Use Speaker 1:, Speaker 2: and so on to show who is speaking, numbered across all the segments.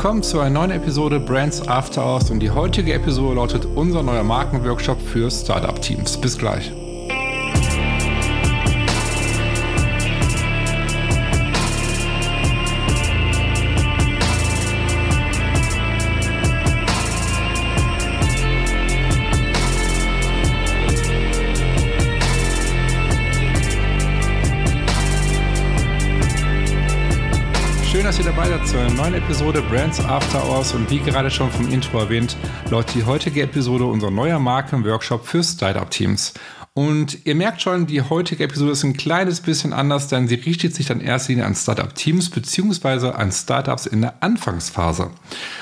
Speaker 1: willkommen zu einer neuen Episode Brands After Hours und die heutige Episode lautet unser neuer Markenworkshop für Startup-Teams. Bis gleich. Ihr dabei seid zu neuen Episode Brands After Hours und wie gerade schon vom Intro erwähnt, lautet die heutige Episode unser neuer Markenworkshop für Startup-Teams. Und ihr merkt schon, die heutige Episode ist ein kleines bisschen anders, denn sie richtet sich dann erst an Startup-Teams beziehungsweise an Startups in der Anfangsphase.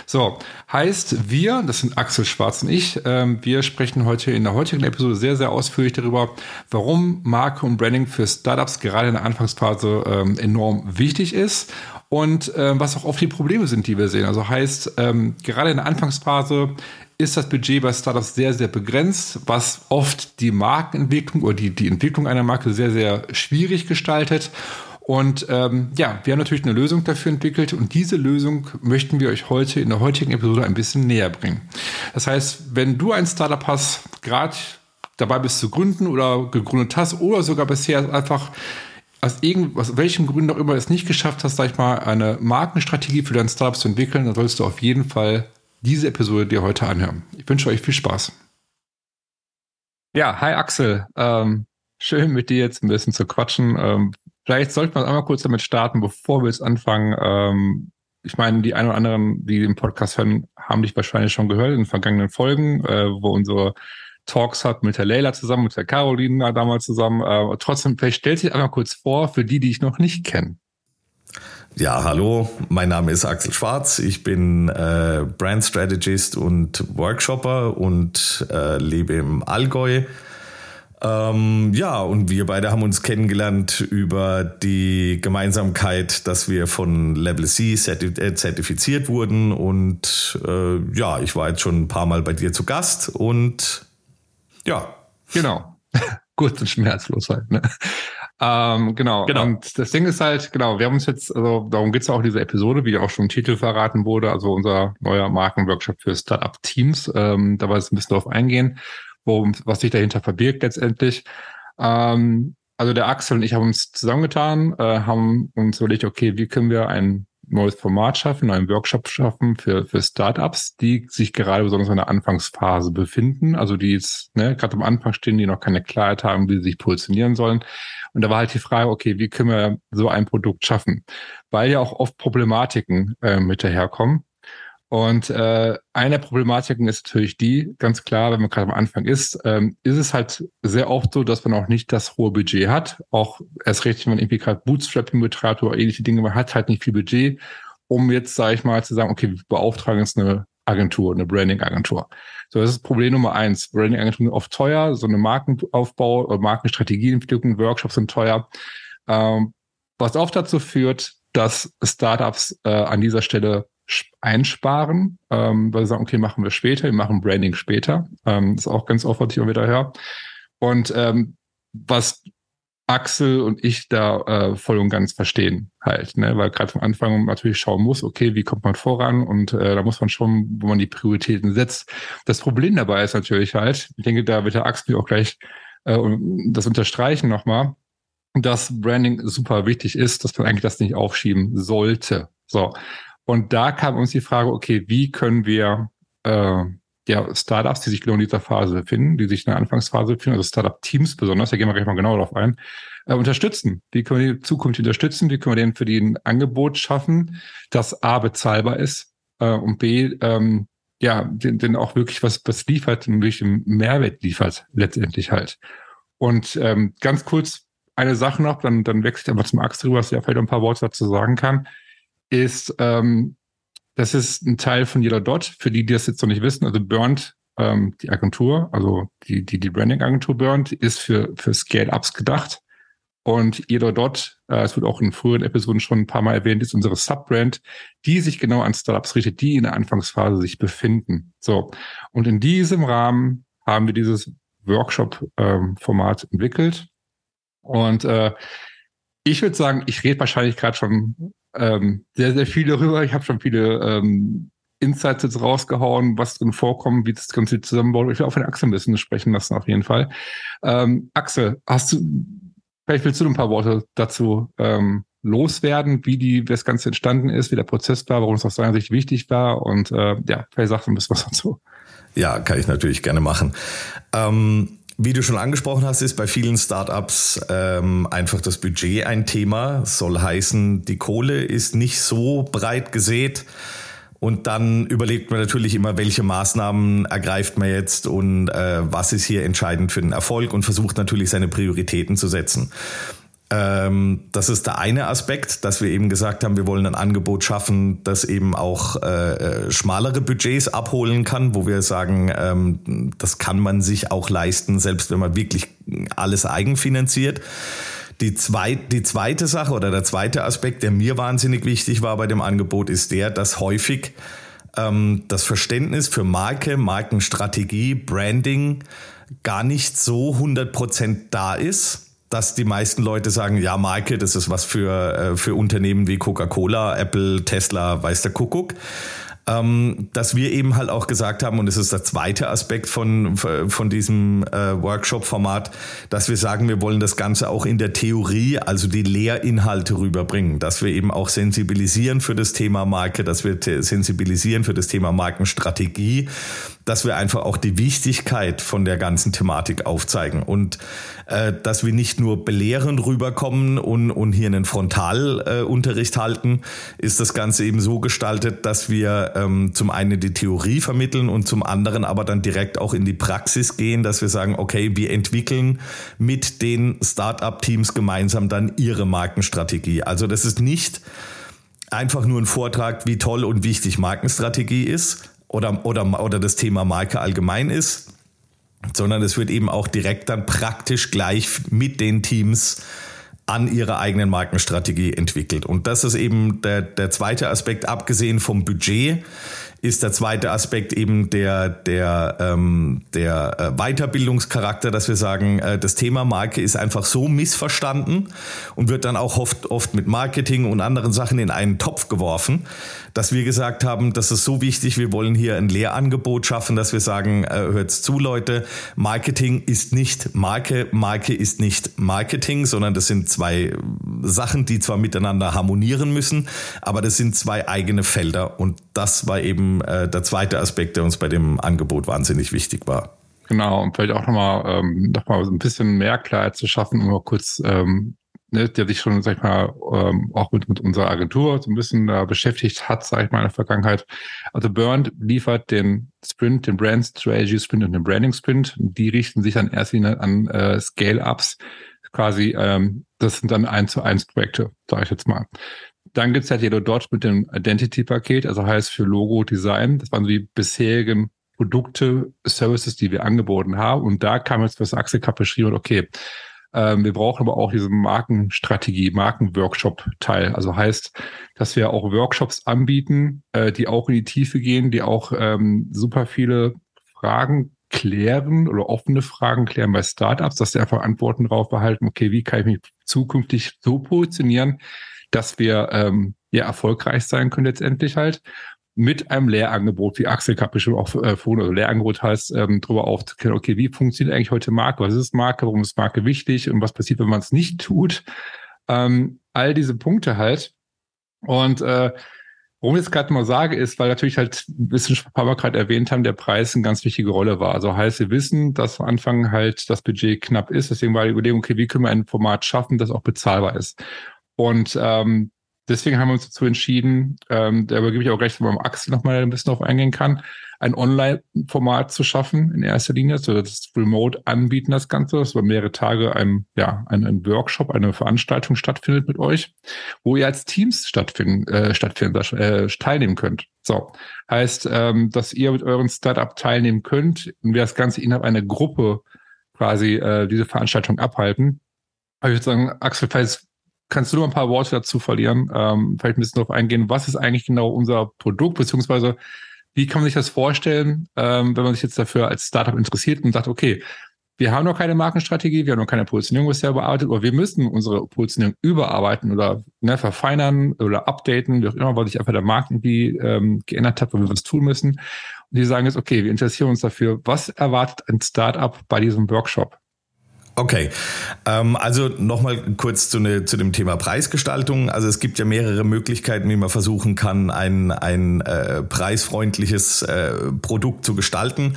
Speaker 1: So, heißt wir, das sind Axel Schwarz und ich, äh, wir sprechen heute in der heutigen Episode sehr, sehr ausführlich darüber, warum Marke und Branding für Startups gerade in der Anfangsphase äh, enorm wichtig ist und äh, was auch oft die Probleme sind, die wir sehen. Also heißt, ähm, gerade in der Anfangsphase ist das Budget bei Startups sehr, sehr begrenzt, was oft die Markenentwicklung oder die, die Entwicklung einer Marke sehr, sehr schwierig gestaltet. Und ähm, ja, wir haben natürlich eine Lösung dafür entwickelt und diese Lösung möchten wir euch heute in der heutigen Episode ein bisschen näher bringen. Das heißt, wenn du ein Startup hast, gerade dabei bist zu gründen oder gegründet hast oder sogar bisher einfach aus, irgend, aus welchen Gründen auch immer es nicht geschafft hast, sag ich mal, eine Markenstrategie für dein Startup zu entwickeln, dann solltest du auf jeden Fall diese Episode dir heute anhören. Ich wünsche euch viel Spaß. Ja, hi Axel. Ähm, schön mit dir jetzt ein bisschen zu quatschen. Ähm, vielleicht sollten wir einmal kurz damit starten, bevor wir jetzt anfangen. Ähm, ich meine, die ein oder anderen, die den Podcast hören, haben dich wahrscheinlich schon gehört in den vergangenen Folgen, äh, wo unsere Talks hat mit der Leila zusammen, mit der Carolina damals zusammen. Äh, trotzdem, vielleicht stellt sich einmal kurz vor, für die, die ich noch nicht kenne.
Speaker 2: Ja, hallo, mein Name ist Axel Schwarz. Ich bin äh, Brand Strategist und Workshopper und äh, lebe im Allgäu. Ähm, ja, und wir beide haben uns kennengelernt über die Gemeinsamkeit, dass wir von Level C äh, zertifiziert wurden. Und äh, ja, ich war jetzt schon ein paar Mal bei dir zu Gast und ja.
Speaker 1: Genau. Kurz und schmerzlos halt. Ne? Ähm, genau. genau. Und das Ding ist halt, genau, wir haben uns jetzt, also darum geht's ja auch in dieser Episode, wie auch schon im Titel verraten wurde, also unser neuer Markenworkshop für Startup-Teams. Ähm, da war es ein bisschen darauf eingehen, wo, was sich dahinter verbirgt letztendlich. Ähm, also der Axel und ich haben uns zusammengetan, äh, haben uns überlegt, okay, wie können wir ein neues Format schaffen, einen Workshop schaffen für, für Startups, die sich gerade besonders in der Anfangsphase befinden, also die jetzt ne, gerade am Anfang stehen, die noch keine Klarheit haben, wie sie sich positionieren sollen. Und da war halt die Frage, okay, wie können wir so ein Produkt schaffen? Weil ja auch oft Problematiken äh, mit daherkommen. Und äh, eine der Problematiken ist natürlich die, ganz klar, wenn man gerade am Anfang ist, ähm, ist es halt sehr oft so, dass man auch nicht das hohe Budget hat. Auch erst recht, wenn man irgendwie gerade Bootstrapping betreibt oder ähnliche Dinge, man hat halt nicht viel Budget, um jetzt, sage ich mal, zu sagen, okay, wir beauftragen jetzt eine Agentur, eine Branding-Agentur. So, das ist Problem Nummer eins. Branding-Agenturen sind oft teuer, so eine Markenaufbau oder Markenstrategieentwicklung, Workshops sind teuer. Ähm, was oft dazu führt, dass Startups äh, an dieser Stelle einsparen, ähm, weil sie sagen, okay, machen wir später, wir machen Branding später. Ähm, ist auch ganz oft, was ich auch wieder höre. Und ähm, was Axel und ich da äh, voll und ganz verstehen halt, ne? weil gerade vom Anfang natürlich schauen muss, okay, wie kommt man voran und äh, da muss man schon, wo man die Prioritäten setzt. Das Problem dabei ist natürlich halt, ich denke, da wird der Axel auch gleich äh, das unterstreichen nochmal, dass Branding super wichtig ist, dass man eigentlich das nicht aufschieben sollte. So, und da kam uns die Frage, okay, wie können wir äh, ja, Startups, die sich genau in dieser Phase befinden, die sich in der Anfangsphase befinden, also Startup-Teams besonders, da gehen wir gleich mal genau darauf ein, äh, unterstützen. Wie können wir die Zukunft unterstützen? Wie können wir denen für die ein Angebot schaffen, das A bezahlbar ist äh, und B ähm, ja, den, den auch wirklich was, was liefert und wirklich einen Mehrwert liefert, letztendlich halt. Und ähm, ganz kurz eine Sache noch, dann, dann wechsle ich einfach zum Axel, was ja vielleicht ein paar Worte dazu sagen kann ist, ähm, das ist ein Teil von Yellow Dot, für die, die das jetzt noch nicht wissen. Also Burnt, ähm, die Agentur, also die, die, die Branding-Agentur Burnt, ist für, für Scale-Ups gedacht. Und Yellow Dot, äh, es wird auch in früheren Episoden schon ein paar Mal erwähnt, ist unsere Subbrand, die sich genau an Startups richtet, die in der Anfangsphase sich befinden. So. Und in diesem Rahmen haben wir dieses Workshop-Format ähm, entwickelt. Und äh, ich würde sagen, ich rede wahrscheinlich gerade schon ähm, sehr, sehr viel darüber. Ich habe schon viele ähm, Insights jetzt rausgehauen, was drin vorkommt, wie das Ganze zusammenbaut. Ich will auch von Axel ein bisschen sprechen lassen, auf jeden Fall. Ähm, Axel, hast du, vielleicht willst du ein paar Worte dazu ähm, loswerden, wie die, wie das Ganze entstanden ist, wie der Prozess war, warum es aus deiner Sicht wichtig war und äh, ja, vielleicht sagst du ein bisschen was dazu.
Speaker 2: Ja, kann ich natürlich gerne machen. Ähm, wie du schon angesprochen hast, ist bei vielen Startups ähm, einfach das Budget ein Thema. Soll heißen, die Kohle ist nicht so breit gesät. Und dann überlegt man natürlich immer, welche Maßnahmen ergreift man jetzt und äh, was ist hier entscheidend für den Erfolg und versucht natürlich seine Prioritäten zu setzen. Ähm, das ist der eine Aspekt, dass wir eben gesagt haben, wir wollen ein Angebot schaffen, das eben auch äh, äh, schmalere Budgets abholen kann, wo wir sagen, ähm, das kann man sich auch leisten, selbst wenn man wirklich alles eigenfinanziert. Die, zweit, die zweite Sache oder der zweite Aspekt, der mir wahnsinnig wichtig war bei dem Angebot, ist der, dass häufig ähm, das Verständnis für Marke, Markenstrategie, Branding gar nicht so 100% da ist dass die meisten Leute sagen, ja, Marke, das ist was für, äh, für Unternehmen wie Coca-Cola, Apple, Tesla, weiß der Kuckuck. Ähm, dass wir eben halt auch gesagt haben, und das ist der zweite Aspekt von, von diesem äh, Workshop-Format, dass wir sagen, wir wollen das Ganze auch in der Theorie, also die Lehrinhalte rüberbringen, dass wir eben auch sensibilisieren für das Thema Marke, dass wir sensibilisieren für das Thema Markenstrategie, dass wir einfach auch die Wichtigkeit von der ganzen Thematik aufzeigen und äh, dass wir nicht nur belehrend rüberkommen und, und hier einen Frontalunterricht äh, halten, ist das Ganze eben so gestaltet, dass wir ähm, zum einen die Theorie vermitteln und zum anderen aber dann direkt auch in die Praxis gehen, dass wir sagen, okay, wir entwickeln mit den Startup-Teams gemeinsam dann ihre Markenstrategie. Also das ist nicht einfach nur ein Vortrag, wie toll und wichtig Markenstrategie ist oder, oder, oder das Thema Marke allgemein ist, sondern es wird eben auch direkt dann praktisch gleich mit den Teams an ihrer eigenen Markenstrategie entwickelt. Und das ist eben der, der zweite Aspekt, abgesehen vom Budget, ist der zweite Aspekt eben der, der, ähm, der äh, Weiterbildungscharakter, dass wir sagen, äh, das Thema Marke ist einfach so missverstanden und wird dann auch oft, oft mit Marketing und anderen Sachen in einen Topf geworfen, dass wir gesagt haben, das ist so wichtig, wir wollen hier ein Lehrangebot schaffen, dass wir sagen, äh, hört's zu Leute, Marketing ist nicht Marke, Marke ist nicht Marketing, sondern das sind zwei Sachen, die zwar miteinander harmonieren müssen, aber das sind zwei eigene Felder und das war eben äh, der zweite Aspekt, der uns bei dem Angebot wahnsinnig wichtig war.
Speaker 1: Genau, und vielleicht auch nochmal ähm, noch ein bisschen mehr Klarheit zu schaffen, um mal kurz, ähm, ne, der sich schon, sag ich mal, ähm, auch mit, mit unserer Agentur so ein bisschen äh, beschäftigt hat, sag ich mal, in der Vergangenheit. Also Burnt liefert den Sprint, den Brand Strategy Sprint und den Branding Sprint. Die richten sich dann erst wieder an äh, Scale-Ups. Quasi, ähm, das sind dann eins zu eins Projekte, sage ich jetzt mal. Dann gibt's halt Yellow Dot mit dem Identity-Paket, also heißt für Logo, Design. Das waren so die bisherigen Produkte, Services, die wir angeboten haben. Und da kam jetzt was Axel Kapp beschrieben, okay, ähm, wir brauchen aber auch diese Markenstrategie, Markenworkshop-Teil. Also heißt, dass wir auch Workshops anbieten, äh, die auch in die Tiefe gehen, die auch ähm, super viele Fragen klären oder offene Fragen klären bei Startups, dass sie einfach Antworten darauf behalten, okay, wie kann ich mich zukünftig so positionieren, dass wir ähm, ja erfolgreich sein können letztendlich halt mit einem Lehrangebot, wie Axel gerade bestimmt auch äh, vorhin, also Lehrangebot heißt, ähm, darüber aufzuklären, okay, wie funktioniert eigentlich heute Marke? Was ist Marke? Warum ist Marke wichtig? Und was passiert, wenn man es nicht tut? Ähm, all diese Punkte halt. Und äh, warum ich es gerade mal sage, ist, weil natürlich halt bisschen paar Mal gerade erwähnt haben, der Preis eine ganz wichtige Rolle war. Also heißt, wir wissen, dass am Anfang halt das Budget knapp ist. Deswegen war die Überlegung, okay, wie können wir ein Format schaffen, das auch bezahlbar ist? Und ähm, deswegen haben wir uns dazu entschieden, ähm, da übergebe ich auch recht, wenn man Axel nochmal ein bisschen darauf eingehen kann, ein Online-Format zu schaffen in erster Linie, so das Remote anbieten, das Ganze, dass über mehrere Tage ein, ja, ein, ein Workshop, eine Veranstaltung stattfindet mit euch, wo ihr als Teams stattfinden, äh, stattfinden äh, teilnehmen könnt. So. Heißt, ähm, dass ihr mit euren Startup teilnehmen könnt und wir das Ganze innerhalb einer Gruppe quasi äh, diese Veranstaltung abhalten. Aber ich würde sagen, Axel, falls Kannst du noch ein paar Worte dazu verlieren? Ähm, vielleicht ein bisschen darauf eingehen, was ist eigentlich genau unser Produkt, beziehungsweise wie kann man sich das vorstellen, ähm, wenn man sich jetzt dafür als Startup interessiert und sagt, okay, wir haben noch keine Markenstrategie, wir haben noch keine Positionierung bisher bearbeitet, aber wir müssen unsere Positionierung überarbeiten oder ne, verfeinern oder updaten, wie auch immer, weil sich einfach der Markt irgendwie ähm, geändert hat, wo wir was tun müssen. Und die sagen jetzt, okay, wir interessieren uns dafür, was erwartet ein Startup bei diesem Workshop?
Speaker 2: Okay, ähm, also nochmal kurz zu, ne, zu dem Thema Preisgestaltung. Also es gibt ja mehrere Möglichkeiten, wie man versuchen kann, ein, ein äh, preisfreundliches äh, Produkt zu gestalten.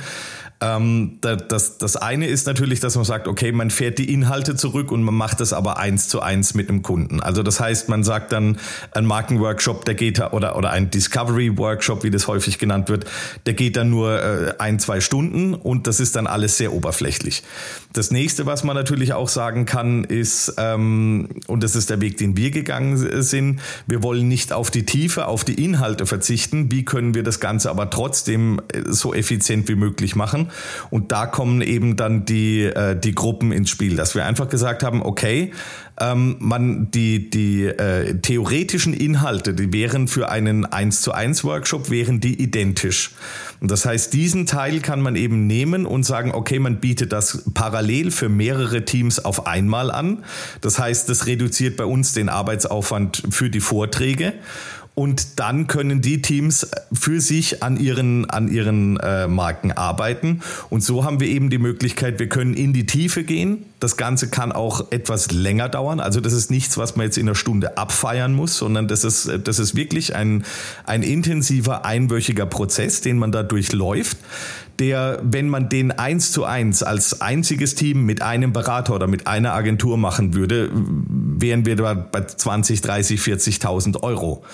Speaker 2: Ähm, das, das eine ist natürlich, dass man sagt, okay, man fährt die Inhalte zurück und man macht das aber eins zu eins mit dem Kunden. Also das heißt, man sagt dann, ein Markenworkshop, der geht oder, oder ein Discovery Workshop, wie das häufig genannt wird, der geht dann nur äh, ein, zwei Stunden und das ist dann alles sehr oberflächlich. Das nächste, was man natürlich auch sagen kann, ist, ähm, und das ist der Weg, den wir gegangen sind, wir wollen nicht auf die Tiefe, auf die Inhalte verzichten. Wie können wir das Ganze aber trotzdem äh, so effizient wie möglich machen? Und da kommen eben dann die, äh, die Gruppen ins Spiel, dass wir einfach gesagt haben, okay, ähm, man die, die äh, theoretischen Inhalte, die wären für einen 1 zu 1 Workshop, wären die identisch. Und das heißt, diesen Teil kann man eben nehmen und sagen, okay, man bietet das parallel für mehrere Teams auf einmal an. Das heißt, das reduziert bei uns den Arbeitsaufwand für die Vorträge. Und dann können die Teams für sich an ihren, an ihren äh, Marken arbeiten. Und so haben wir eben die Möglichkeit, wir können in die Tiefe gehen. Das Ganze kann auch etwas länger dauern. Also das ist nichts, was man jetzt in einer Stunde abfeiern muss, sondern das ist, das ist wirklich ein, ein intensiver, einwöchiger Prozess, den man da durchläuft der, wenn man den eins zu eins als einziges Team mit einem Berater oder mit einer Agentur machen würde, wären wir da bei 20, 30, 40.000 Euro.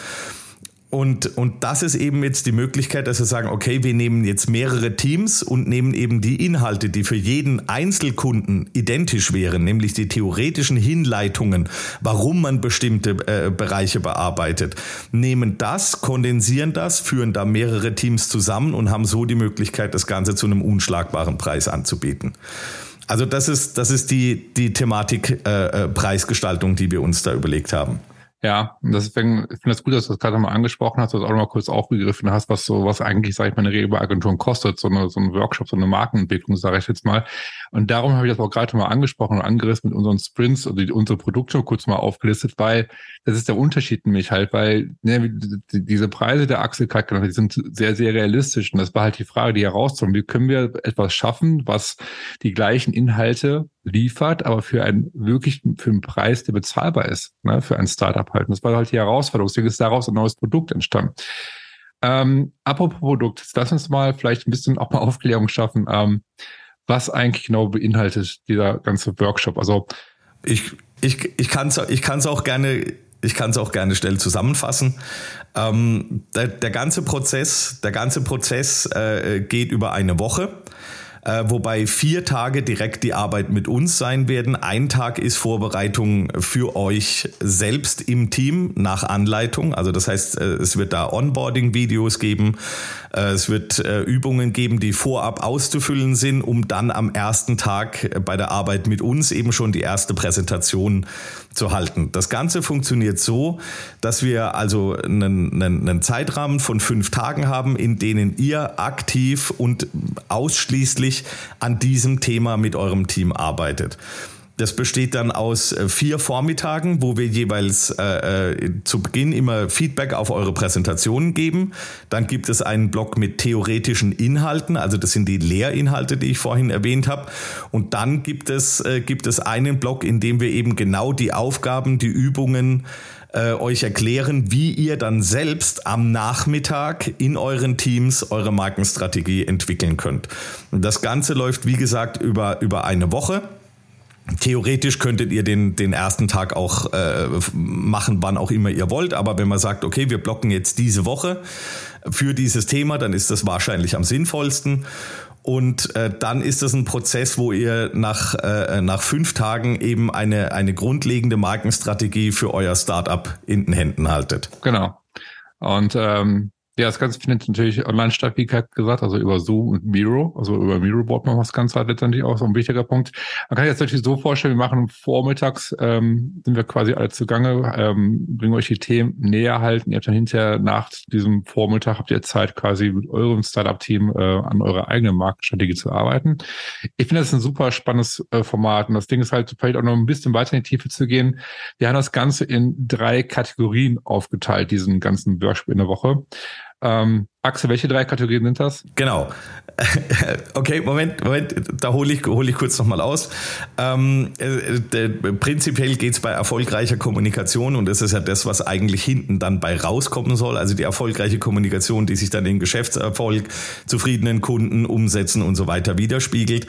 Speaker 2: Und, und das ist eben jetzt die Möglichkeit, dass wir sagen, okay, wir nehmen jetzt mehrere Teams und nehmen eben die Inhalte, die für jeden Einzelkunden identisch wären, nämlich die theoretischen Hinleitungen, warum man bestimmte äh, Bereiche bearbeitet, nehmen das, kondensieren das, führen da mehrere Teams zusammen und haben so die Möglichkeit, das Ganze zu einem unschlagbaren Preis anzubieten. Also das ist, das ist die, die Thematik äh, äh Preisgestaltung, die wir uns da überlegt haben.
Speaker 1: Ja, deswegen ich finde das gut, dass du das gerade mal angesprochen hast, dass du auch noch mal kurz aufgegriffen hast, was so, was eigentlich, sage ich mal, eine Regelbeagentur kostet, so, eine, so ein Workshop, so eine Markenentwicklung, sage ich jetzt mal. Und darum habe ich das auch gerade mal angesprochen und angerissen mit unseren Sprints oder die, unsere Produkte kurz mal aufgelistet, weil das ist der Unterschied nämlich halt, weil ne, die, diese Preise der Axel Kalk, die sind sehr, sehr realistisch. Und das war halt die Frage, die herauszuholen. Wie können wir etwas schaffen, was die gleichen Inhalte liefert, aber für einen wirklich für einen Preis, der bezahlbar ist, ne, für ein Startup halt. Und das war halt die Herausforderung. Deswegen ist daraus ein neues Produkt entstanden. Ähm, apropos Produkt, lass uns mal vielleicht ein bisschen auch mal Aufklärung schaffen, ähm, was eigentlich genau beinhaltet dieser ganze Workshop. Also
Speaker 2: ich, ich, ich kann es ich kann's auch gerne ich kann es auch gerne schnell zusammenfassen. Ähm, der, der, ganze Prozess, der ganze Prozess äh, geht über eine Woche äh, wobei vier Tage direkt die Arbeit mit uns sein werden. Ein Tag ist Vorbereitung für euch selbst im Team nach Anleitung. Also das heißt, äh, es wird da Onboarding-Videos geben, äh, es wird äh, Übungen geben, die vorab auszufüllen sind, um dann am ersten Tag bei der Arbeit mit uns eben schon die erste Präsentation zu halten. Das Ganze funktioniert so, dass wir also einen, einen, einen Zeitrahmen von fünf Tagen haben, in denen ihr aktiv und ausschließlich an diesem Thema mit eurem Team arbeitet. Das besteht dann aus äh, vier Vormittagen, wo wir jeweils äh, äh, zu Beginn immer Feedback auf eure Präsentationen geben. Dann gibt es einen Block mit theoretischen Inhalten, also das sind die Lehrinhalte, die ich vorhin erwähnt habe. Und dann gibt es, äh, gibt es einen Block, in dem wir eben genau die Aufgaben, die Übungen äh, euch erklären, wie ihr dann selbst am Nachmittag in euren Teams eure Markenstrategie entwickeln könnt. Und das Ganze läuft, wie gesagt, über, über eine Woche. Theoretisch könntet ihr den, den ersten Tag auch äh, machen, wann auch immer ihr wollt. Aber wenn man sagt, okay, wir blocken jetzt diese Woche für dieses Thema, dann ist das wahrscheinlich am sinnvollsten. Und äh, dann ist das ein Prozess, wo ihr nach, äh, nach fünf Tagen eben eine, eine grundlegende Markenstrategie für euer Startup in den Händen haltet.
Speaker 1: Genau. Und ähm, Ja, das Ganze findet natürlich online statt, wie gesagt, also über Zoom und Miro, also über Miro-Board machen wir das Ganze halt letztendlich auch so ein wichtiger Punkt. Man kann sich das natürlich so vorstellen, wir machen vormittags, ähm, sind wir quasi alle zugange, ähm, bringen euch die Themen näher halten. Ihr habt dann hinterher nach diesem Vormittag habt ihr Zeit quasi mit eurem Startup-Team äh, an eurer eigenen Marktstrategie zu arbeiten. Ich finde das ein super spannendes äh, Format und das Ding ist halt vielleicht auch noch ein bisschen weiter in die Tiefe zu gehen. Wir haben das Ganze in drei Kategorien aufgeteilt, diesen ganzen Workshop in der Woche. Ähm, Axel, welche drei Kategorien sind das?
Speaker 2: Genau. Okay, Moment, Moment, da hole ich, hol ich kurz nochmal aus. Ähm, äh, prinzipiell geht es bei erfolgreicher Kommunikation und das ist ja das, was eigentlich hinten dann bei rauskommen soll. Also die erfolgreiche Kommunikation, die sich dann in Geschäftserfolg, zufriedenen Kunden, Umsätzen und so weiter widerspiegelt.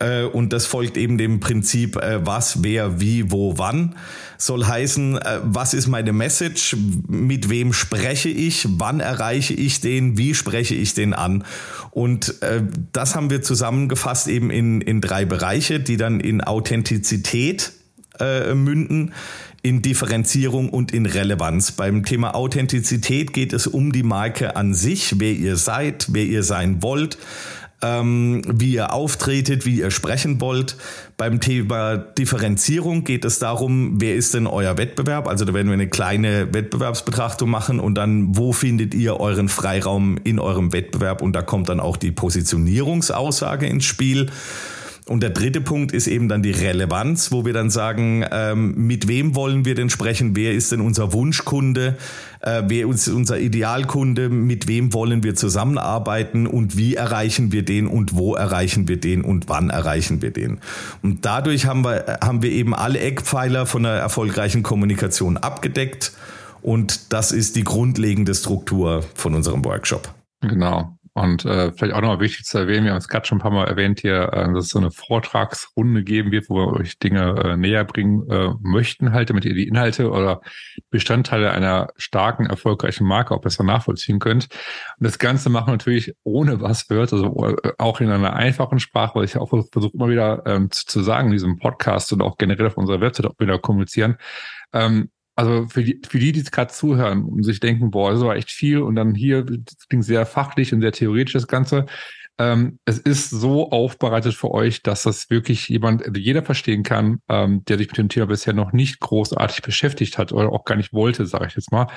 Speaker 2: Äh, und das folgt eben dem Prinzip, äh, was, wer, wie, wo, wann. Soll heißen, äh, was ist meine Message, mit wem spreche ich, wann erreiche ich den, wie spreche ich den an. Und das haben wir zusammengefasst eben in, in drei Bereiche, die dann in Authentizität äh, münden, in Differenzierung und in Relevanz. Beim Thema Authentizität geht es um die Marke an sich, wer ihr seid, wer ihr sein wollt ähm, wie ihr auftretet, wie ihr sprechen wollt. Beim Thema Differenzierung geht es darum, wer ist denn euer Wettbewerb? Also da werden wir eine kleine Wettbewerbsbetrachtung machen und dann, wo findet ihr euren Freiraum in eurem Wettbewerb? Und da kommt dann auch die Positionierungsaussage ins Spiel. Und der dritte Punkt ist eben dann die Relevanz, wo wir dann sagen, ähm, mit wem wollen wir denn sprechen? Wer ist denn unser Wunschkunde? Äh, wer ist unser Idealkunde? Mit wem wollen wir zusammenarbeiten? Und wie erreichen wir den? Und wo erreichen wir den? Und wann erreichen wir den? Und dadurch haben wir, haben wir eben alle Eckpfeiler von einer erfolgreichen Kommunikation abgedeckt. Und das ist die grundlegende Struktur von unserem Workshop.
Speaker 1: Genau. Und äh, vielleicht auch nochmal wichtig zu erwähnen, wir haben es gerade schon ein paar Mal erwähnt hier, äh, dass es so eine Vortragsrunde geben wird, wo wir euch Dinge äh, näher bringen äh, möchten, halt, damit ihr die Inhalte oder Bestandteile einer starken, erfolgreichen Marke auch besser nachvollziehen könnt. Und das Ganze machen wir natürlich ohne was wird, also äh, auch in einer einfachen Sprache, weil ich auch versuche immer wieder ähm, zu, zu sagen in diesem Podcast und auch generell auf unserer Website auch wieder kommunizieren. Ähm, also für die, für die, die gerade zuhören und sich denken, boah, das war echt viel und dann hier, klingt sehr fachlich und sehr theoretisch das Ganze. Ähm, es ist so aufbereitet für euch, dass das wirklich jemand, also jeder verstehen kann, ähm, der sich mit dem Thema bisher noch nicht großartig beschäftigt hat oder auch gar nicht wollte, sage ich jetzt mal.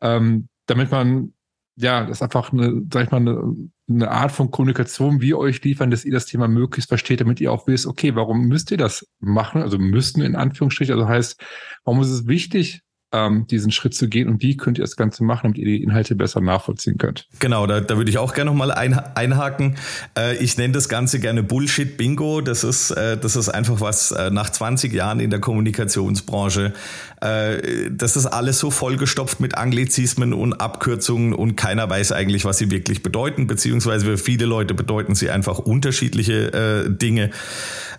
Speaker 1: Ähm, damit man, ja, das ist einfach eine, sag ich mal, eine, eine Art von Kommunikation, wie euch liefern, dass ihr das Thema möglichst versteht, damit ihr auch wisst, okay, warum müsst ihr das machen? Also müssten in Anführungsstrichen, also heißt, warum ist es wichtig, ähm, diesen Schritt zu gehen und wie könnt ihr das Ganze machen, damit ihr die Inhalte besser nachvollziehen könnt.
Speaker 2: Genau, da, da würde ich auch gerne nochmal ein, einhaken. Äh, ich nenne das Ganze gerne Bullshit-Bingo. Das ist, äh, das ist einfach was äh, nach 20 Jahren in der Kommunikationsbranche. Äh, das ist alles so vollgestopft mit Anglizismen und Abkürzungen und keiner weiß eigentlich, was sie wirklich bedeuten, beziehungsweise für viele Leute bedeuten sie einfach unterschiedliche äh, Dinge.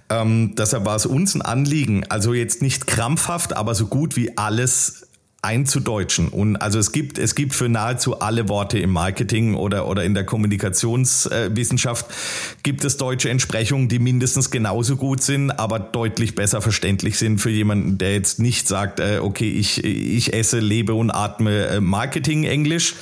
Speaker 2: Ähm, deshalb war es uns ein Anliegen, also jetzt nicht krampfhaft, aber so gut wie alles einzudeutschen. Und also es gibt, es gibt für nahezu alle Worte im Marketing oder, oder in der Kommunikationswissenschaft gibt es deutsche Entsprechungen, die mindestens genauso gut sind, aber deutlich besser verständlich sind für jemanden, der jetzt nicht sagt, äh, okay, ich, ich esse, lebe und atme äh, Marketing-Englisch,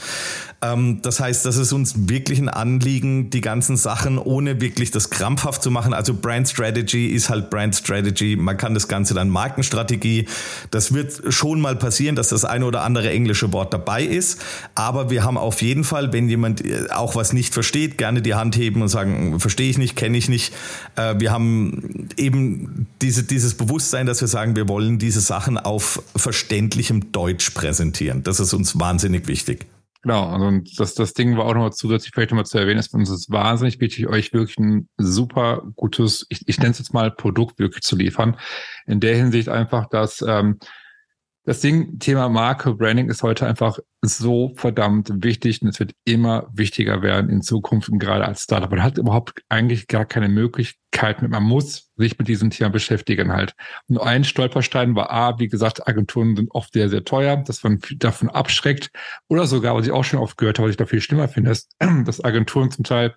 Speaker 2: ähm, das heißt, das ist uns wirklich ein Anliegen, die ganzen Sachen ohne wirklich das krampfhaft zu machen. Also Brand Strategy ist halt Brand Strategy. Man kann das Ganze dann Markenstrategie. Das wird schon mal passieren, dass das eine oder andere englische Wort dabei ist. Aber wir haben auf jeden Fall, wenn jemand äh, auch was nicht versteht, gerne die Hand heben und sagen, verstehe ich nicht, kenne ich nicht. Äh, wir haben eben diese, dieses Bewusstsein, dass wir sagen, wir wollen diese Sachen auf verständlichem Deutsch präsentieren. Das ist uns wahnsinnig wichtig.
Speaker 1: Genau, also das, das Ding war auch nochmal zusätzlich vielleicht nochmal zu erwähnen, ist uns ist wahnsinnig wichtig, euch wirklich ein super gutes, ich, ich nenne es jetzt mal Produkt wirklich zu liefern. In der Hinsicht einfach, dass ähm, das Ding, Thema Marke, Branding ist heute einfach so verdammt wichtig und es wird immer wichtiger werden in Zukunft und gerade als Startup. Man hat überhaupt eigentlich gar keine Möglichkeit. Man muss sich mit diesem Thema beschäftigen halt. Und ein Stolperstein war A, wie gesagt, Agenturen sind oft sehr, sehr teuer, dass man davon abschreckt. Oder sogar, was ich auch schon oft gehört habe, was ich da viel schlimmer finde, ist, dass Agenturen zum Teil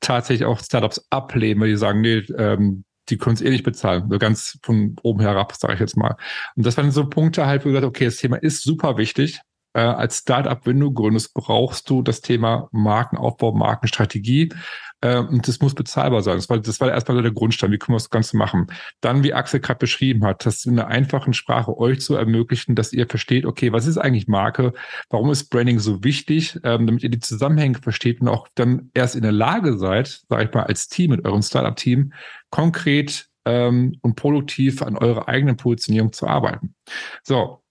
Speaker 1: tatsächlich auch Startups ablehnen, weil die sagen, nee, ähm, die können es eh nicht bezahlen. So ganz von oben herab, sage ich jetzt mal. Und das waren so Punkte halt, wo ich gesagt okay, das Thema ist super wichtig. äh, als Startup, wenn du gründest, brauchst du das Thema Markenaufbau, Markenstrategie. Äh, und das muss bezahlbar sein. Das war, das war erstmal der Grundstein. Wie können wir das Ganze machen? Dann, wie Axel gerade beschrieben hat, das in einer einfachen Sprache euch zu ermöglichen, dass ihr versteht, okay, was ist eigentlich Marke? Warum ist Branding so wichtig? Ähm, damit ihr die Zusammenhänge versteht und auch dann erst in der Lage seid, sage ich mal, als Team, mit eurem Startup-Team, konkret ähm, und produktiv an eurer eigenen Positionierung zu arbeiten. So,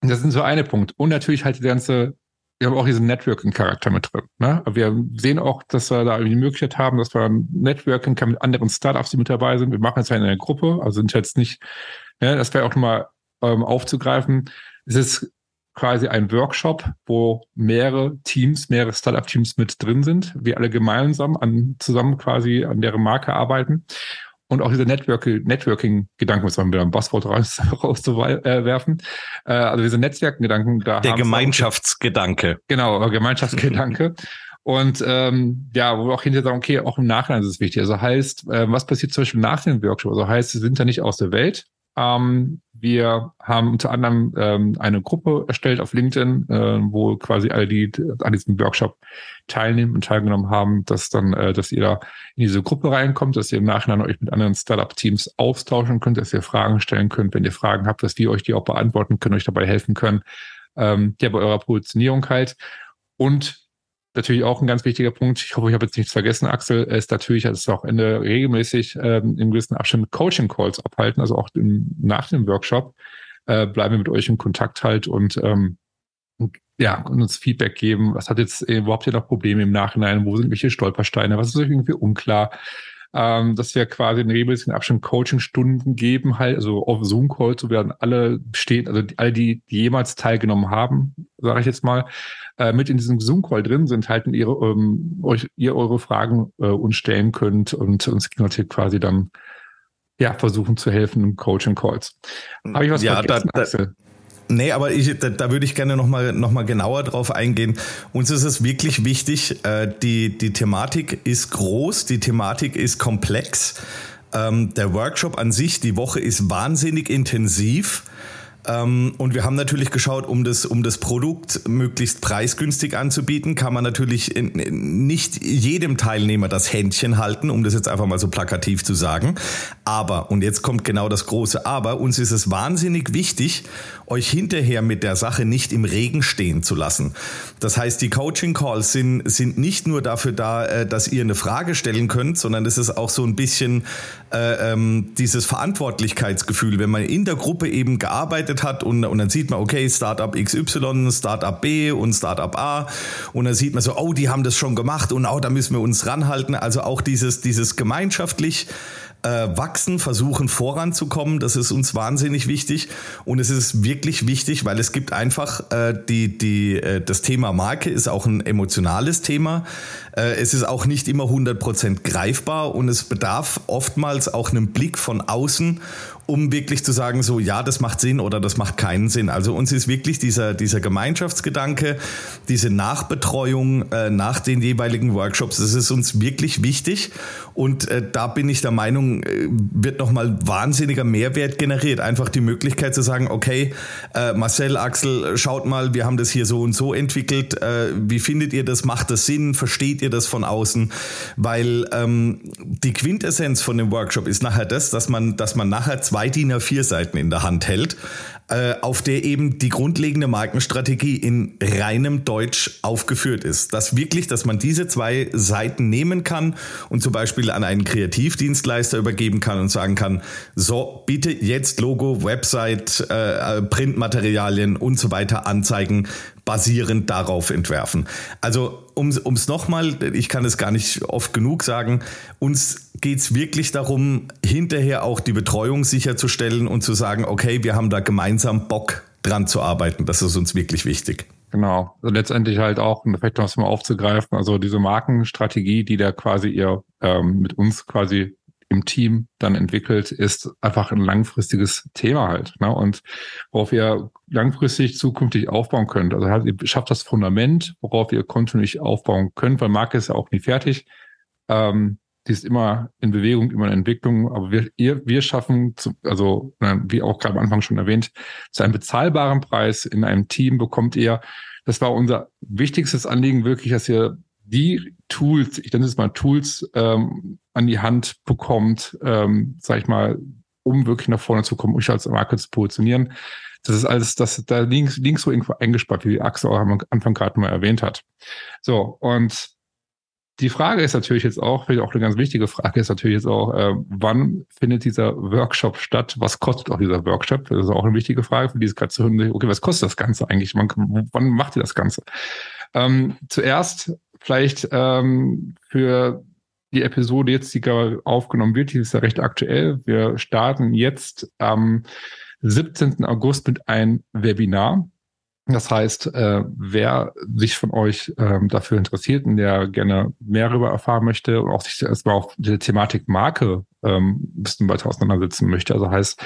Speaker 1: das sind so eine Punkt. Und natürlich halt die ganze, wir haben auch diesen Networking-Charakter mit drin. Ne? Wir sehen auch, dass wir da die Möglichkeit haben, dass wir Networking kann mit anderen Startups, die mit dabei sind. Wir machen das ja in einer Gruppe, also sind jetzt nicht, ne, das wäre auch nochmal ähm, aufzugreifen. Es ist quasi ein Workshop, wo mehrere Teams, mehrere Startup-Teams mit drin sind. Wir alle gemeinsam an, zusammen quasi an deren Marke arbeiten. Und auch dieser Networking-Gedanken, muss man wieder ein Buzzword raus, rauszuwerfen. Äh, also diese Netzwerkgedanken, da
Speaker 2: Der Gemeinschaftsgedanke.
Speaker 1: Auch, genau, Gemeinschaftsgedanke. Und ähm, ja, wo wir auch hinterher sagen, okay, auch im Nachhinein ist es wichtig. Also heißt, äh, was passiert zum Beispiel nach dem Workshop? Also heißt, sie sind ja nicht aus der Welt, ähm, wir haben unter anderem ähm, eine Gruppe erstellt auf LinkedIn, äh, wo quasi alle, die an diesem Workshop teilnehmen und teilgenommen haben, dass dann, äh, dass ihr da in diese Gruppe reinkommt, dass ihr im Nachhinein euch mit anderen Startup-Teams austauschen könnt, dass ihr Fragen stellen könnt, wenn ihr Fragen habt, dass wir euch die auch beantworten können, euch dabei helfen können, ähm, ja, bei eurer Positionierung halt. Und natürlich auch ein ganz wichtiger Punkt. Ich hoffe, ich habe jetzt nichts vergessen, Axel, ist natürlich, dass wir auch Ende regelmäßig ähm, im gewissen Abstand Coaching-Calls abhalten, also auch im, nach dem Workshop äh, bleiben wir mit euch in Kontakt halt und ähm, ja, und uns Feedback geben. Was hat jetzt überhaupt hier noch Probleme im Nachhinein? Wo sind welche Stolpersteine? Was ist irgendwie unklar? Ähm, dass wir quasi in regelmäßigen Abstand Coaching-Stunden geben, halt, also auf Zoom-Call zu werden, alle stehen, also alle, die, die jemals teilgenommen haben, sage ich jetzt mal, äh, mit in diesem Zoom-Call drin sind, halt ihre, ähm, euch, ihr eure Fragen äh, uns stellen könnt und uns quasi dann ja, versuchen zu helfen in Coaching-Calls.
Speaker 2: Habe ich was ja, vergessen, da, da, Nee, aber ich, da, da würde ich gerne nochmal noch mal genauer drauf eingehen. Uns ist es wirklich wichtig, äh, die, die Thematik ist groß, die Thematik ist komplex. Ähm, der Workshop an sich, die Woche ist wahnsinnig intensiv. Ähm, und wir haben natürlich geschaut, um das, um das Produkt möglichst preisgünstig anzubieten, kann man natürlich nicht jedem Teilnehmer das Händchen halten, um das jetzt einfach mal so plakativ zu sagen. Aber, und jetzt kommt genau das große Aber, uns ist es wahnsinnig wichtig, euch hinterher mit der Sache nicht im Regen stehen zu lassen. Das heißt, die Coaching Calls sind, sind nicht nur dafür da, äh, dass ihr eine Frage stellen könnt, sondern es ist auch so ein bisschen äh, ähm, dieses Verantwortlichkeitsgefühl, wenn man in der Gruppe eben gearbeitet gearbeitet hat und, und dann sieht man, okay, Startup XY, Startup B und Startup A und dann sieht man so, oh, die haben das schon gemacht und oh, da müssen wir uns ranhalten. Also auch dieses, dieses gemeinschaftlich äh, wachsen, versuchen voranzukommen. Das ist uns wahnsinnig wichtig. Und es ist wirklich wichtig, weil es gibt einfach äh, die, die, äh, das Thema Marke ist auch ein emotionales Thema. Äh, es ist auch nicht immer 100% greifbar und es bedarf oftmals auch einem Blick von außen, um wirklich zu sagen, so ja, das macht Sinn oder das macht keinen Sinn. Also uns ist wirklich dieser, dieser Gemeinschaftsgedanke, diese Nachbetreuung äh, nach den jeweiligen Workshops, das ist uns wirklich wichtig. Und äh, da bin ich der Meinung, äh, wird nochmal wahnsinniger Mehrwert generiert. Einfach die Möglichkeit zu sagen, okay, äh, Marcel, Axel, schaut mal, wir haben das hier so und so entwickelt. Äh, wie findet ihr das? Macht das Sinn? Versteht ihr das von außen? Weil ähm, die Quintessenz von dem Workshop ist nachher das, dass man, dass man nachher zwei zwei DIN A4 Seiten in der Hand hält, äh, auf der eben die grundlegende Markenstrategie in reinem Deutsch aufgeführt ist. Dass wirklich, dass man diese zwei Seiten nehmen kann und zum Beispiel an einen Kreativdienstleister übergeben kann und sagen kann, so, bitte jetzt Logo, Website, äh, Printmaterialien und so weiter anzeigen, basierend darauf entwerfen. Also um es nochmal, ich kann es gar nicht oft genug sagen, uns geht es wirklich darum, hinterher auch die Betreuung sicherzustellen und zu sagen, okay, wir haben da gemeinsam Bock dran zu arbeiten. Das ist uns wirklich wichtig.
Speaker 1: Genau. Also letztendlich halt auch, um vielleicht noch mal aufzugreifen, also diese Markenstrategie, die da quasi ihr ähm, mit uns quasi im Team dann entwickelt, ist einfach ein langfristiges Thema halt. Ne? Und worauf ihr langfristig zukünftig aufbauen könnt. Also halt, ihr schafft das Fundament, worauf ihr kontinuierlich aufbauen könnt, weil Marke ist ja auch nie fertig. Ähm, die ist immer in Bewegung, immer in Entwicklung, aber wir, ihr, wir schaffen, zu, also wie auch gerade am Anfang schon erwähnt, zu einem bezahlbaren Preis in einem Team bekommt ihr, das war unser wichtigstes Anliegen wirklich, dass ihr die Tools, ich nenne es mal Tools, ähm, an die Hand bekommt, ähm, sag ich mal, um wirklich nach vorne zu kommen, euch als Marke zu positionieren. Das ist alles, das da links, links so irgendwo eingespart, wie Axel auch am Anfang gerade mal erwähnt hat. So, und die Frage ist natürlich jetzt auch, vielleicht auch eine ganz wichtige Frage ist natürlich jetzt auch, äh, wann findet dieser Workshop statt? Was kostet auch dieser Workshop? Das ist auch eine wichtige Frage für dieses gerade zu hören. Okay, was kostet das Ganze eigentlich? Wann, wann macht ihr das Ganze? Ähm, zuerst vielleicht ähm, für die Episode jetzt, die aufgenommen wird, die ist ja recht aktuell. Wir starten jetzt am 17. August mit einem Webinar. Das heißt, äh, wer sich von euch ähm, dafür interessiert und der gerne mehr darüber erfahren möchte und auch sich erstmal auf die Thematik Marke ähm, ein bisschen weiter auseinandersetzen möchte, also heißt,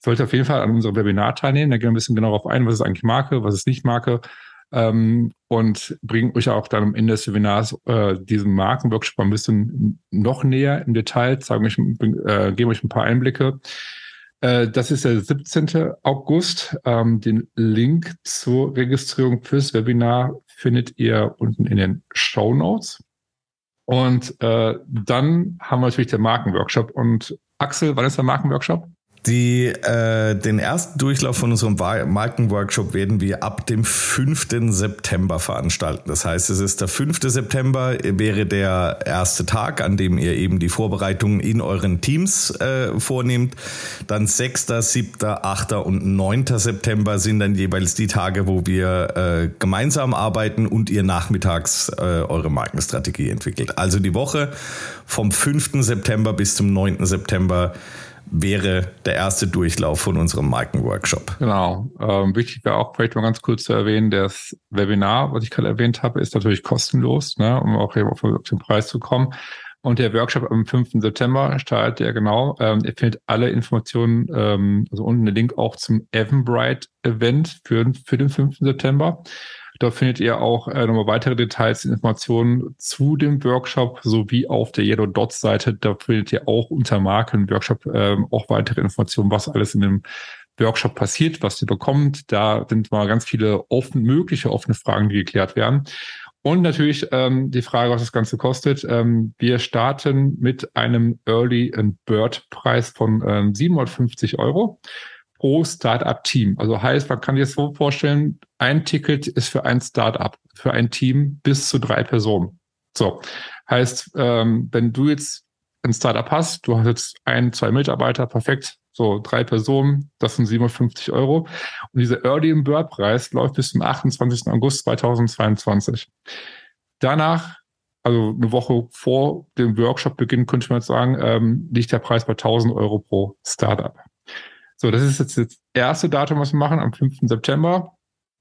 Speaker 1: sollte auf jeden Fall an unserem Webinar teilnehmen. Da gehen wir ein bisschen genau darauf ein, was ist eigentlich Marke, was ist nicht Marke ähm, und bringen euch auch dann am Ende des Webinars äh, diesen Markenworkshop ein bisschen noch näher im Detail, zeigen euch, äh, geben euch ein paar Einblicke. Äh, das ist der 17. August. Ähm, den Link zur Registrierung fürs Webinar findet ihr unten in den Show Notes. Und äh, dann haben wir natürlich den Markenworkshop. Und Axel, wann ist der Markenworkshop?
Speaker 2: Die, äh, den ersten Durchlauf von unserem Markenworkshop werden wir ab dem 5. September veranstalten. Das heißt, es ist der 5. September, wäre der erste Tag, an dem ihr eben die Vorbereitungen in euren Teams äh, vornehmt. Dann 6., 7., 8. und 9. September sind dann jeweils die Tage, wo wir äh, gemeinsam arbeiten und ihr nachmittags äh, eure Markenstrategie entwickelt. Also die Woche vom 5. September bis zum 9. September wäre der erste Durchlauf von unserem Markenworkshop.
Speaker 1: Genau. Ähm, wichtig wäre auch vielleicht mal ganz kurz zu erwähnen, das Webinar, was ich gerade erwähnt habe, ist natürlich kostenlos, ne, um auch hier auf den Preis zu kommen. Und der Workshop am 5. September startet ja genau. Ähm, ihr findet alle Informationen, ähm, also unten den Link auch zum Eventbrite Event für, für den 5. September. Dort findet ihr auch äh, nochmal weitere Details, Informationen zu dem Workshop sowie auf der Yellow Dots Seite. Da findet ihr auch unter Marken Workshop äh, auch weitere Informationen, was alles in dem Workshop passiert, was ihr bekommt. Da sind mal ganz viele offen, mögliche offene Fragen, die geklärt werden. Und natürlich ähm, die Frage, was das Ganze kostet. Ähm, wir starten mit einem Early and Bird Preis von ähm, 750 Euro pro Startup-Team. Also heißt, man kann sich das so vorstellen, ein Ticket ist für ein Startup, für ein Team bis zu drei Personen. So, heißt, ähm, wenn du jetzt ein Startup hast, du hast jetzt ein, zwei Mitarbeiter, perfekt, so drei Personen, das sind 750 Euro. Und dieser Early Bird Preis läuft bis zum 28. August 2022. Danach also eine Woche vor dem Workshop-Beginn, könnte man jetzt sagen, ähm, liegt der Preis bei 1000 Euro pro Startup. So, das ist jetzt das erste Datum, was wir machen, am 5. September.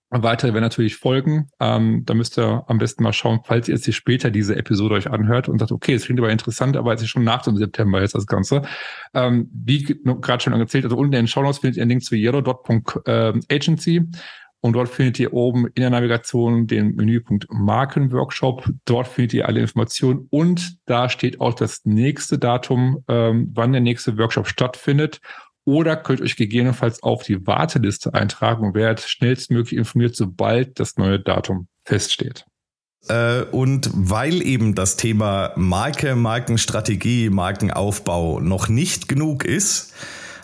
Speaker 1: Weitere werden natürlich folgen. Ähm, da müsst ihr am besten mal schauen, falls ihr jetzt hier später diese Episode euch anhört und sagt, okay, es klingt aber interessant, aber es ist schon nach dem September jetzt das Ganze. Ähm, wie gerade schon erzählt, also unten in den Show Notes findet ihr einen Link zu yellow.agency. Ähm, und dort findet ihr oben in der Navigation den Menüpunkt Markenworkshop. Dort findet ihr alle Informationen und da steht auch das nächste Datum, ähm, wann der nächste Workshop stattfindet oder könnt euch gegebenenfalls auf die Warteliste eintragen und werdet schnellstmöglich informiert, sobald das neue Datum feststeht.
Speaker 2: Äh, und weil eben das Thema Marke, Markenstrategie, Markenaufbau noch nicht genug ist,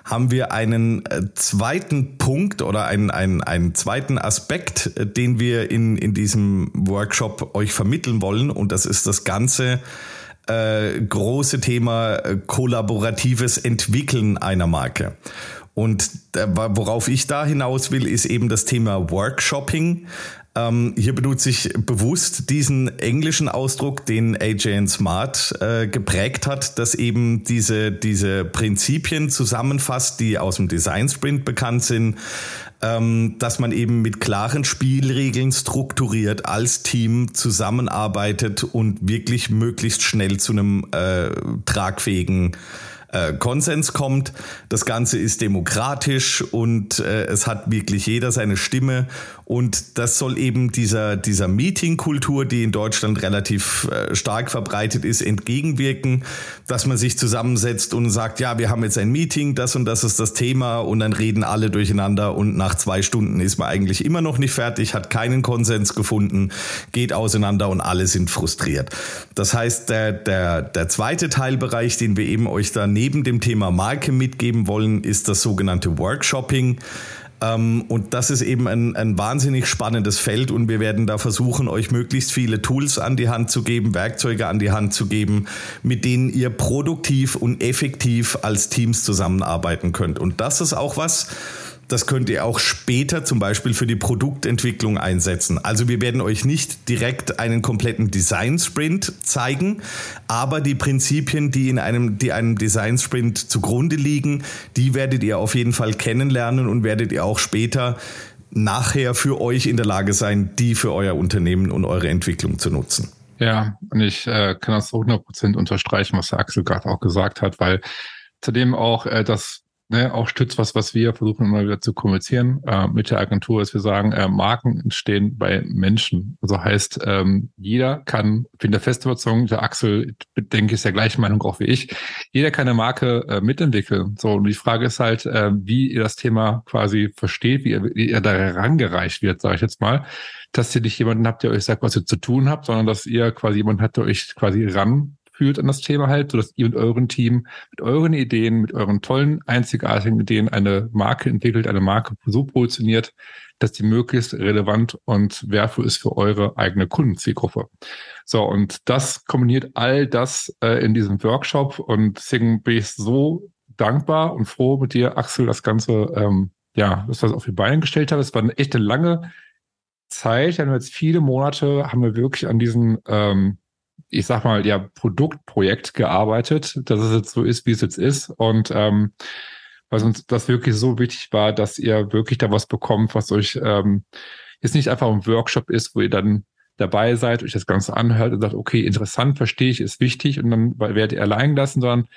Speaker 2: haben wir einen äh, zweiten Punkt oder einen, einen, einen zweiten Aspekt, äh, den wir in, in diesem Workshop euch vermitteln wollen. Und das ist das Ganze äh, große Thema äh, kollaboratives Entwickeln einer Marke. Und äh, worauf ich da hinaus will, ist eben das Thema Workshopping. Ähm, hier benutze ich bewusst diesen englischen Ausdruck, den AJN Smart äh, geprägt hat, dass eben diese, diese Prinzipien zusammenfasst, die aus dem Design Sprint bekannt sind, ähm, dass man eben mit klaren Spielregeln strukturiert als Team zusammenarbeitet und wirklich möglichst schnell zu einem äh, tragfähigen äh, Konsens kommt. Das Ganze ist demokratisch und äh, es hat wirklich jeder seine Stimme. Und das soll eben dieser, dieser Meeting-Kultur, die in Deutschland relativ äh, stark verbreitet ist, entgegenwirken, dass man sich zusammensetzt und sagt, ja, wir haben jetzt ein Meeting, das und das ist das Thema und dann reden alle durcheinander und nach zwei Stunden ist man eigentlich immer noch nicht fertig, hat keinen Konsens gefunden, geht auseinander und alle sind frustriert. Das heißt, der, der, der zweite Teilbereich, den wir eben euch da neben dem Thema Marke mitgeben wollen, ist das sogenannte Workshopping. Ähm, und das ist eben ein, ein wahnsinnig spannendes Feld und wir werden da versuchen, euch möglichst viele Tools an die Hand zu geben, Werkzeuge an die Hand zu geben, mit denen ihr produktiv und effektiv als Teams zusammenarbeiten könnt. Und das ist auch was, das könnt ihr auch später zum Beispiel für die Produktentwicklung einsetzen. Also wir werden euch nicht direkt einen kompletten Design-Sprint zeigen, aber die Prinzipien, die in einem, die einem Design-Sprint zugrunde liegen, die werdet ihr auf jeden Fall kennenlernen und werdet ihr auch später nachher für euch in der Lage sein, die für euer Unternehmen und eure Entwicklung zu nutzen.
Speaker 1: Ja, und ich äh, kann das 100% unterstreichen, was der Axel gerade auch gesagt hat, weil zudem auch äh, das ne, auch stützt was, was wir versuchen immer wieder zu kommunizieren äh, mit der Agentur, ist wir sagen, äh, Marken entstehen bei Menschen. Also heißt, ähm, jeder kann, ich bin der feste Überzeugung, der Axel, denke ich, ist der gleichen Meinung auch wie ich, jeder kann eine Marke äh, mitentwickeln. So, und die Frage ist halt, äh, wie ihr das Thema quasi versteht, wie ihr, wie ihr da herangereicht wird, sage ich jetzt mal dass ihr nicht jemanden habt, der euch sagt, was ihr zu tun habt, sondern dass ihr quasi jemanden habt, der euch quasi ran fühlt an das Thema halt, sodass ihr mit eurem Team, mit euren Ideen, mit euren tollen, einzigartigen Ideen eine Marke entwickelt, eine Marke so positioniert, dass die möglichst relevant und wertvoll ist für eure eigene Kundenzielgruppe. So, und das kombiniert all das äh, in diesem Workshop und deswegen bin ich so dankbar und froh mit dir, Axel, das Ganze, ähm, ja, dass du das auf die Beine gestellt hast. Es war eine echte lange Zeit, wir haben jetzt viele Monate, haben wir wirklich an diesen ähm, ich sag mal, ja, Produktprojekt gearbeitet, dass es jetzt so ist, wie es jetzt ist. Und ähm, weil uns das wirklich so wichtig war, dass ihr wirklich da was bekommt, was euch ähm, jetzt nicht einfach ein Workshop ist, wo ihr dann dabei seid, euch das Ganze anhört und sagt, okay, interessant, verstehe ich, ist wichtig und dann werdet ihr allein gelassen, sondern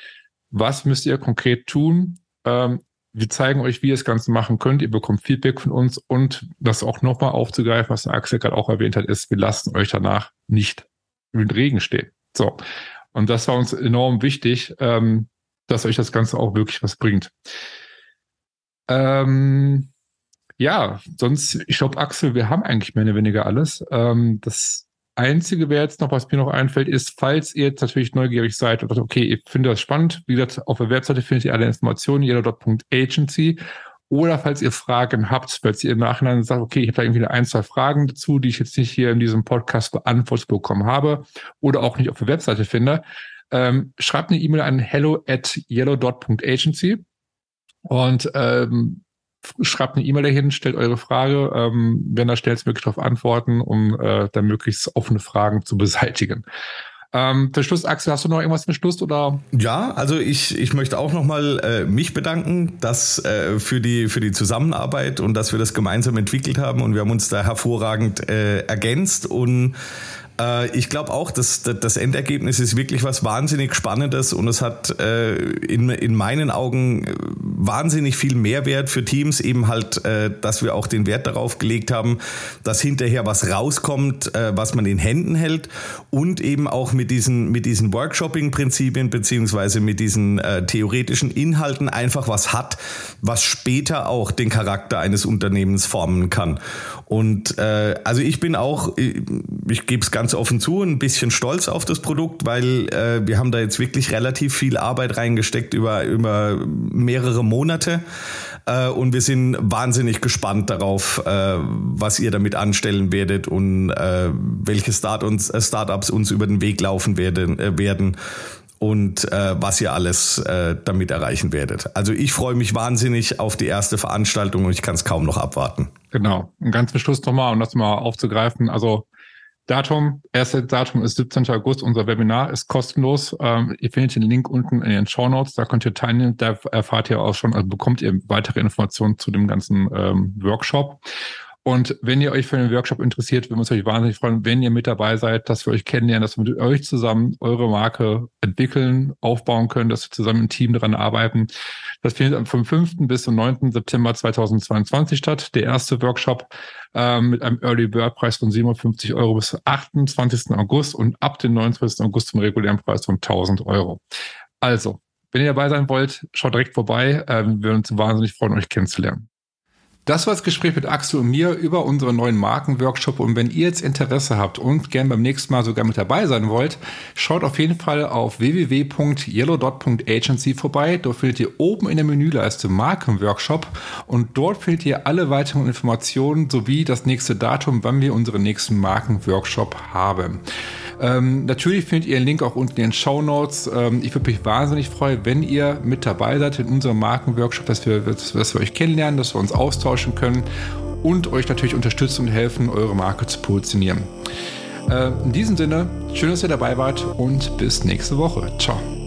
Speaker 1: was müsst ihr konkret tun? Ähm, wir zeigen euch, wie ihr das Ganze machen könnt. Ihr bekommt Feedback von uns und das auch nochmal aufzugreifen, was Axel gerade auch erwähnt hat, ist, wir lassen euch danach nicht im Regen steht. So. Und das war uns enorm wichtig, ähm, dass euch das Ganze auch wirklich was bringt. Ähm, ja, sonst, ich glaube, Axel, wir haben eigentlich mehr oder weniger alles. Ähm, das Einzige wäre jetzt noch, was mir noch einfällt, ist, falls ihr jetzt natürlich neugierig seid und sagt, okay, ihr findet das spannend, wie gesagt, auf der Webseite findet ihr alle Informationen, jeder.agency oder falls ihr Fragen habt, falls ihr im Nachhinein sagt, okay, ich habe da irgendwie ein, zwei Fragen dazu, die ich jetzt nicht hier in diesem Podcast beantwortet bekommen habe oder auch nicht auf der Webseite finde, ähm, schreibt eine E-Mail an hello at yellow.agency und ähm, schreibt eine E-Mail dahin, stellt eure Frage, ähm, werden da schnellstmöglich darauf antworten, um äh, dann möglichst offene Fragen zu beseitigen. Ähm, für Schluss, Axel, hast du noch irgendwas für Schluss oder?
Speaker 2: Ja, also ich, ich möchte auch nochmal äh, mich bedanken, dass äh, für die für die Zusammenarbeit und dass wir das gemeinsam entwickelt haben und wir haben uns da hervorragend äh, ergänzt und äh, ich glaube auch, dass das Endergebnis ist wirklich was wahnsinnig Spannendes und es hat äh, in, in meinen Augen äh, wahnsinnig viel Mehrwert für Teams, eben halt, dass wir auch den Wert darauf gelegt haben, dass hinterher was rauskommt, was man in Händen hält und eben auch mit diesen, mit diesen Workshopping-Prinzipien beziehungsweise mit diesen theoretischen Inhalten einfach was hat, was später auch den Charakter eines Unternehmens formen kann. Und also ich bin auch, ich gebe es ganz offen zu, ein bisschen stolz auf das Produkt, weil äh, wir haben da jetzt wirklich relativ viel Arbeit reingesteckt über, über mehrere Monate. Äh, und wir sind wahnsinnig gespannt darauf, äh, was ihr damit anstellen werdet und äh, welche Start uns, äh, Startups uns über den Weg laufen werden. Äh, werden und äh, was ihr alles äh, damit erreichen werdet. Also ich freue mich wahnsinnig auf die erste Veranstaltung und ich kann es kaum noch abwarten.
Speaker 1: Genau. Und ganz zum Schluss nochmal, um das mal aufzugreifen. Also Datum, erste Datum ist 17. August. Unser Webinar ist kostenlos. Ähm, ihr findet den Link unten in den Show Notes. Da könnt ihr teilnehmen. Da erfahrt ihr auch schon, also bekommt ihr weitere Informationen zu dem ganzen ähm, Workshop. Und wenn ihr euch für den Workshop interessiert, würden wir uns euch wahnsinnig freuen, wenn ihr mit dabei seid, dass wir euch kennenlernen, dass wir mit euch zusammen eure Marke entwickeln, aufbauen können, dass wir zusammen im Team daran arbeiten. Das findet vom 5. bis zum 9. September 2022 statt. Der erste Workshop ähm, mit einem Early Bird Preis von 57 Euro bis zum 28. August und ab dem 29. August zum regulären Preis von 1000 Euro. Also, wenn ihr dabei sein wollt, schaut direkt vorbei. Ähm, wir würden uns wahnsinnig freuen, euch kennenzulernen. Das war das Gespräch mit Axel und mir über unseren neuen Markenworkshop. Und wenn ihr jetzt Interesse habt und gern beim nächsten Mal sogar mit dabei sein wollt, schaut auf jeden Fall auf www.yellowdot.agency vorbei. Dort findet ihr oben in der Menüleiste Markenworkshop und dort findet ihr alle weiteren Informationen sowie das nächste Datum, wann wir unseren nächsten Markenworkshop haben. Ähm, natürlich findet ihr den Link auch unten in den Show Notes. Ähm, ich würde mich wahnsinnig freuen, wenn ihr mit dabei seid in unserem Markenworkshop, dass wir, dass wir euch kennenlernen, dass wir uns austauschen können und euch natürlich unterstützen und helfen, eure Marke zu positionieren. Äh, in diesem Sinne, schön, dass ihr dabei wart und bis nächste Woche. Ciao.